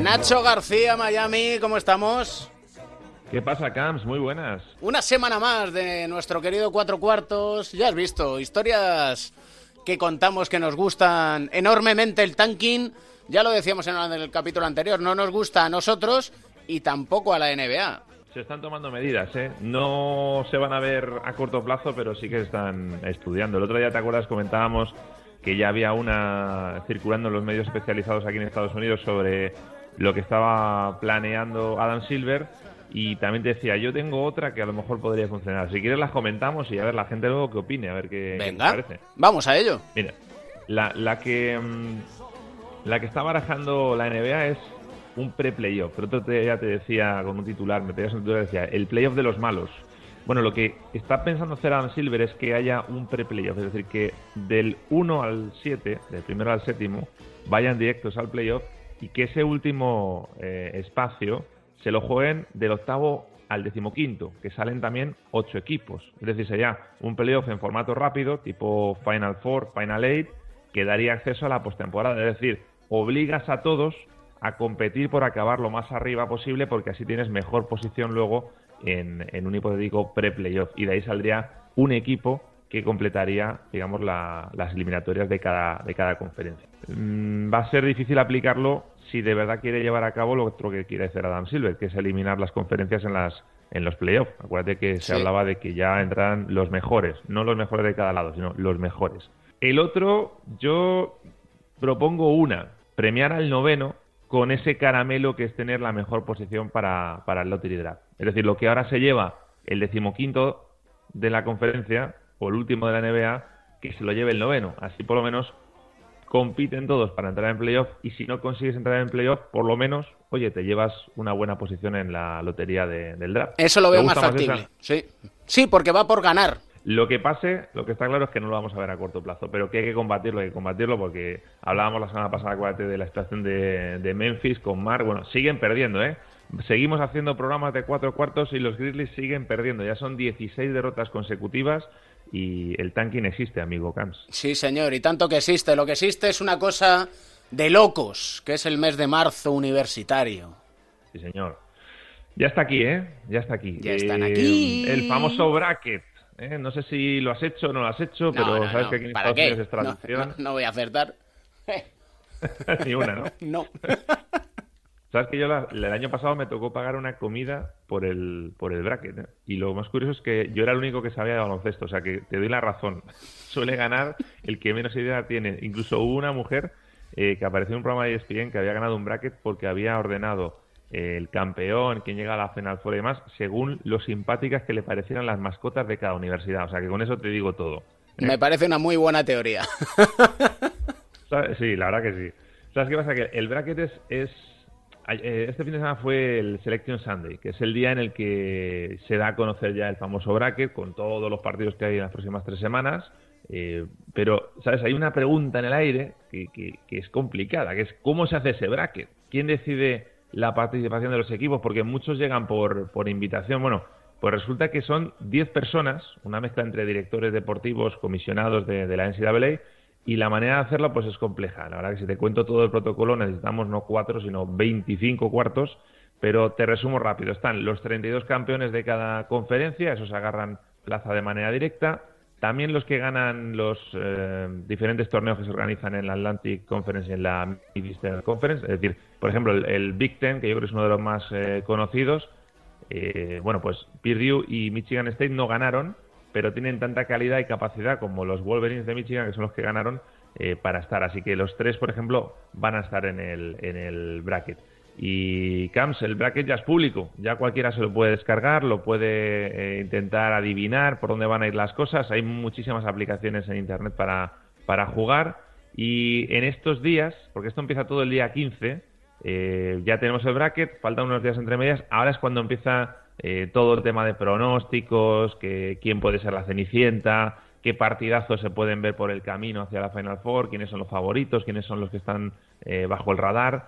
Nacho García, Miami, ¿cómo estamos? ¿Qué pasa, Camps? Muy buenas. Una semana más de nuestro querido Cuatro Cuartos. Ya has visto, historias que contamos que nos gustan enormemente el tanking. Ya lo decíamos en el capítulo anterior, no nos gusta a nosotros y tampoco a la NBA. Se están tomando medidas, ¿eh? No se van a ver a corto plazo, pero sí que están estudiando. El otro día, ¿te acuerdas? Comentábamos que ya había una circulando en los medios especializados aquí en Estados Unidos sobre lo que estaba planeando Adam Silver y también te decía, yo tengo otra que a lo mejor podría funcionar. Si quieres las comentamos y a ver la gente luego qué opine, a ver qué, Venga, parece. Vamos a ello. Mira, la, la que mm, la que está barajando la NBA es un pre-playoff. Pero otro ya te decía con un titular, me pedías un titular, decía, el playoff de los malos. Bueno, lo que está pensando hacer Adam Silver es que haya un pre-playoff, es decir, que del 1 al 7, del primero al séptimo, vayan directos al playoff y que ese último eh, espacio se lo jueguen del octavo al decimoquinto, que salen también ocho equipos. Es decir, sería un playoff en formato rápido, tipo Final Four, Final Eight, que daría acceso a la postemporada. Es decir, obligas a todos a competir por acabar lo más arriba posible, porque así tienes mejor posición luego en, en un hipotético pre-playoff. Y de ahí saldría un equipo que completaría, digamos, las eliminatorias de cada, de cada conferencia. Mm, va a ser difícil aplicarlo si de verdad quiere llevar a cabo lo otro que quiere hacer Adam Silver, que es eliminar las conferencias en las en los playoffs. Acuérdate que se hablaba de que ya entrarán los mejores, no los mejores de cada lado, sino los mejores. El otro, yo propongo una, premiar al noveno con ese caramelo que es tener la mejor posición para, para el lottery draft. Es decir, lo que ahora se lleva el decimoquinto de la conferencia o el último de la NBA, que se lo lleve el noveno. Así por lo menos compiten todos para entrar en playoff y si no consigues entrar en playoff, por lo menos, oye, te llevas una buena posición en la lotería del draft. Eso lo veo más factible. sí. sí, porque va por ganar. Lo que pase, lo que está claro es que no lo vamos a ver a corto plazo, pero que hay que combatirlo, hay que combatirlo porque hablábamos la semana pasada, de la situación de, de Memphis con Mar. Bueno, siguen perdiendo, ¿eh? Seguimos haciendo programas de cuatro cuartos y los Grizzlies siguen perdiendo. Ya son 16 derrotas consecutivas y el tanking existe, amigo Camps. Sí, señor, y tanto que existe. Lo que existe es una cosa de locos, que es el mes de marzo universitario. Sí, señor. Ya está aquí, ¿eh? Ya está aquí. Ya están eh, aquí. El famoso bracket. ¿Eh? No sé si lo has hecho o no lo has hecho, pero sabes que aquí en Estados Unidos es tradición. No, voy a acertar. Ni una, ¿no? no. Sabes que yo el año pasado me tocó pagar una comida por el, por el bracket. ¿eh? Y lo más curioso es que yo era el único que sabía de baloncesto. O sea que te doy la razón. Suele ganar el que menos idea tiene. Incluso hubo una mujer eh, que apareció en un programa de ESPN que había ganado un bracket porque había ordenado el campeón, quién llega a la final fuera y demás, según lo simpáticas que le parecieran las mascotas de cada universidad. O sea que con eso te digo todo. Me parece una muy buena teoría. Sí, la verdad que sí. ¿Sabes qué pasa? Que el bracket es eh, este fin de semana fue el Selection Sunday, que es el día en el que se da a conocer ya el famoso bracket con todos los partidos que hay en las próximas tres semanas. Eh, pero, ¿sabes? Hay una pregunta en el aire que, es complicada, que es ¿cómo se hace ese bracket? ¿Quién decide la participación de los equipos? Porque muchos llegan por, por invitación. Bueno, pues resulta que son 10 personas, una mezcla entre directores deportivos, comisionados de, la NCAA, y la manera de hacerlo pues es compleja. La verdad que si te cuento todo el protocolo necesitamos no cuatro, sino 25 cuartos, pero te resumo rápido. Están los 32 campeones de cada conferencia, esos agarran plaza de manera directa. También los que ganan los eh, diferentes torneos que se organizan en la Atlantic Conference y en la Eastern Conference, es decir, por ejemplo, el, Big Ten, que yo creo que es uno de los más eh, conocidos, eh, bueno, pues Purdue y Michigan State no ganaron, pero tienen tanta calidad y capacidad como los Wolverines de Michigan, que son los que ganaron, eh, para estar. Así que los tres, por ejemplo, van a estar en el, en el bracket. Y Camps, el bracket ya es público, ya cualquiera se lo puede descargar, lo puede eh, intentar adivinar por dónde van a ir las cosas. Hay muchísimas aplicaciones en Internet para, para jugar. Y en estos días, porque esto empieza todo el día 15, eh, ya tenemos el bracket, faltan unos días entre medias, ahora es cuando empieza eh, todo el tema de pronósticos, que, quién puede ser la Cenicienta, qué partidazos se pueden ver por el camino hacia la Final Four, quiénes son los favoritos, quiénes son los que están eh, bajo el radar.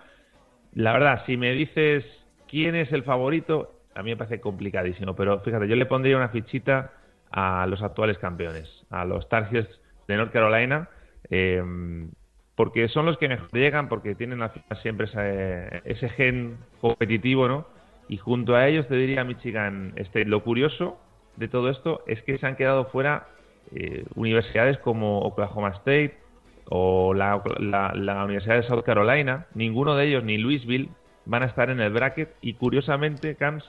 La verdad, si me dices quién es el favorito, a mí me parece complicadísimo, pero fíjate, yo le pondría una fichita a los actuales campeones, a los Tar de North Carolina, eh, porque son los que mejor llegan, porque tienen siempre ese gen competitivo, ¿no? Y junto a ellos te diría Michigan State. Lo curioso de todo esto es que se han quedado fuera eh, universidades como Oklahoma State o la, la, Universidad de South Carolina. Ninguno de ellos, ni Louisville, van a estar en el bracket. Y curiosamente, Camps,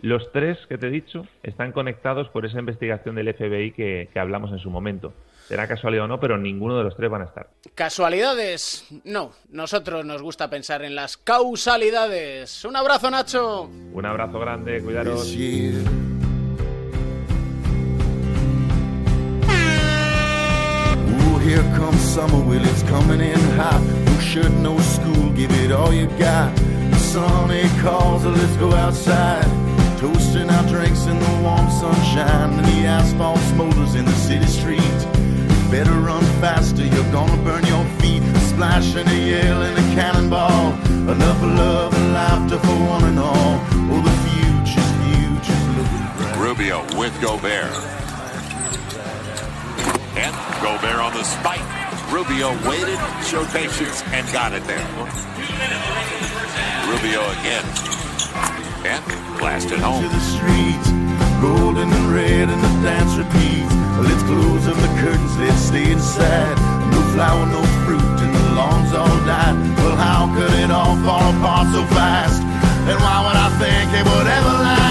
los tres que te he dicho están conectados por esa investigación del FBI que, que hablamos en su momento. Será casualidad o no, pero ninguno de los tres van a estar. ¿Casualidades? No. Nosotros nos gusta pensar en las causalidades. Un abrazo, Nacho. Un abrazo grande, cuidaros. Here comes summer, well, it's coming in hot. No shirt, no school, give it all you got. The sun, it calls, let's go outside. Toasting our drinks in the warm sunshine. And the asphalt smolders in the city streets. Better run faster, you're gonna burn your feet. Splashing a yell and a cannonball. Enough love and laughter for one and all. Oh, the future's, future's looking bright. Rubio with Gobert. And Gobert on the spike. Rubio waited, showed patience, and got it there. Rubio again. And blasted home. The streets, golden and red and the dance repeats. Let's close up the curtains, let's stay inside. No flower, no fruit, and the lawns all died. Well, how could it all fall apart so fast? And why would I think it would ever last?